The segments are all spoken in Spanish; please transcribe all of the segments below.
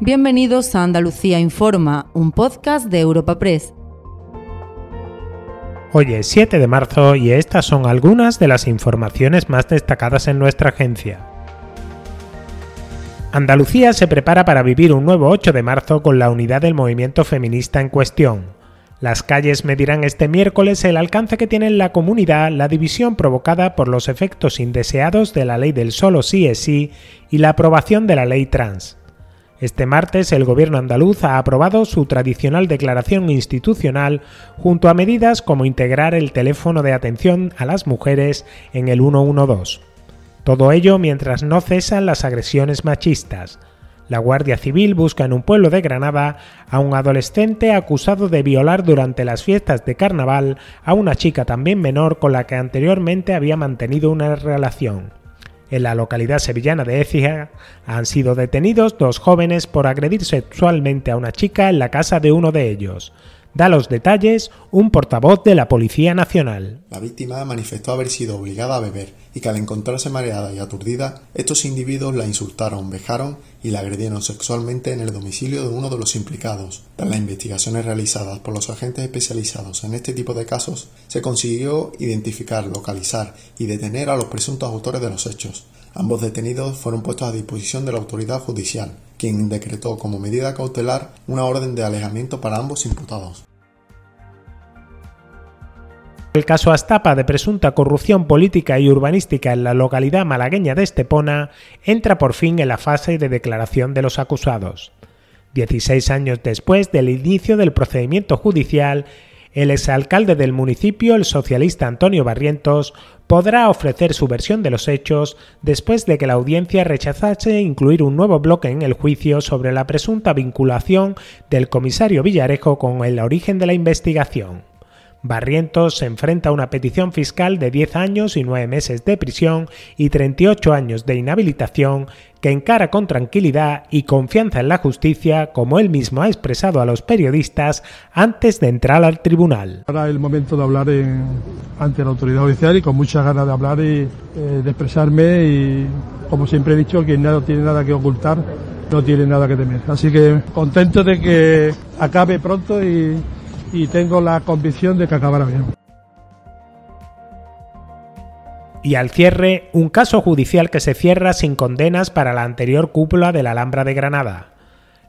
Bienvenidos a Andalucía Informa, un podcast de Europa Press. Hoy es 7 de marzo y estas son algunas de las informaciones más destacadas en nuestra agencia. Andalucía se prepara para vivir un nuevo 8 de marzo con la unidad del movimiento feminista en cuestión. Las calles medirán este miércoles el alcance que tiene en la comunidad la división provocada por los efectos indeseados de la ley del solo sí es sí y la aprobación de la ley trans. Este martes el gobierno andaluz ha aprobado su tradicional declaración institucional junto a medidas como integrar el teléfono de atención a las mujeres en el 112. Todo ello mientras no cesan las agresiones machistas. La Guardia Civil busca en un pueblo de Granada a un adolescente acusado de violar durante las fiestas de carnaval a una chica también menor con la que anteriormente había mantenido una relación. En la localidad sevillana de Écija han sido detenidos dos jóvenes por agredir sexualmente a una chica en la casa de uno de ellos. Da los detalles un portavoz de la Policía Nacional. La víctima manifestó haber sido obligada a beber y que al encontrarse mareada y aturdida, estos individuos la insultaron, vejaron y la agredieron sexualmente en el domicilio de uno de los implicados. Tras las investigaciones realizadas por los agentes especializados en este tipo de casos, se consiguió identificar, localizar y detener a los presuntos autores de los hechos. Ambos detenidos fueron puestos a disposición de la autoridad judicial, quien decretó como medida cautelar una orden de alejamiento para ambos imputados. El caso Astapa de presunta corrupción política y urbanística en la localidad malagueña de Estepona entra por fin en la fase de declaración de los acusados. Dieciséis años después del inicio del procedimiento judicial, el exalcalde del municipio, el socialista Antonio Barrientos, podrá ofrecer su versión de los hechos después de que la audiencia rechazase incluir un nuevo bloque en el juicio sobre la presunta vinculación del comisario Villarejo con el origen de la investigación. Barrientos se enfrenta a una petición fiscal de 10 años y 9 meses de prisión y 38 años de inhabilitación que encara con tranquilidad y confianza en la justicia, como él mismo ha expresado a los periodistas antes de entrar al tribunal. Ahora es el momento de hablar ante la autoridad judicial y con muchas ganas de hablar y eh, de expresarme y, como siempre he dicho, quien no tiene nada que ocultar no tiene nada que temer. Así que contento de que acabe pronto y y tengo la convicción de que acabará bien. Y al cierre, un caso judicial que se cierra sin condenas para la anterior cúpula de la Alhambra de Granada.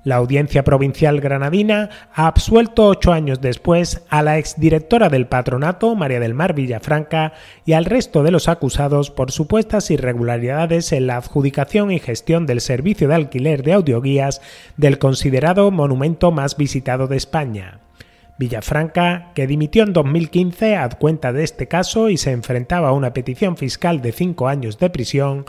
La Audiencia Provincial Granadina ha absuelto ocho años después a la exdirectora del patronato, María del Mar Villafranca, y al resto de los acusados por supuestas irregularidades en la adjudicación y gestión del servicio de alquiler de audioguías del considerado monumento más visitado de España. Villafranca, que dimitió en 2015 a cuenta de este caso y se enfrentaba a una petición fiscal de cinco años de prisión,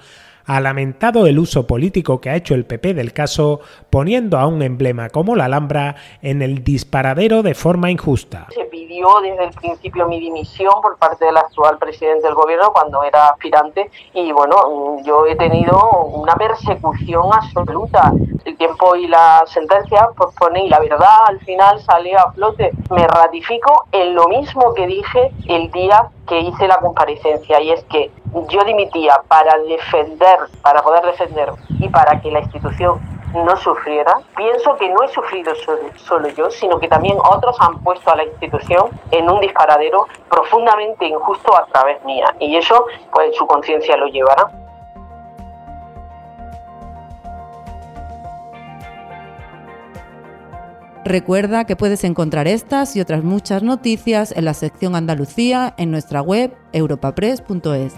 ha lamentado el uso político que ha hecho el PP del caso, poniendo a un emblema como la Alhambra en el disparadero de forma injusta. Se pidió desde el principio mi dimisión por parte del actual presidente del gobierno cuando era aspirante y bueno, yo he tenido una persecución absoluta. El tiempo y la sentencia pues pone y la verdad al final sale a flote. Me ratifico en lo mismo que dije el día que hice la comparecencia y es que yo dimitía para defender, para poder defender y para que la institución no sufriera. Pienso que no he sufrido solo, yo, sino que también otros han puesto a la institución en un disparadero profundamente injusto a través mía. Y eso, pues su conciencia lo llevará. Recuerda que puedes encontrar estas y otras muchas noticias en la sección Andalucía en nuestra web europapress.es.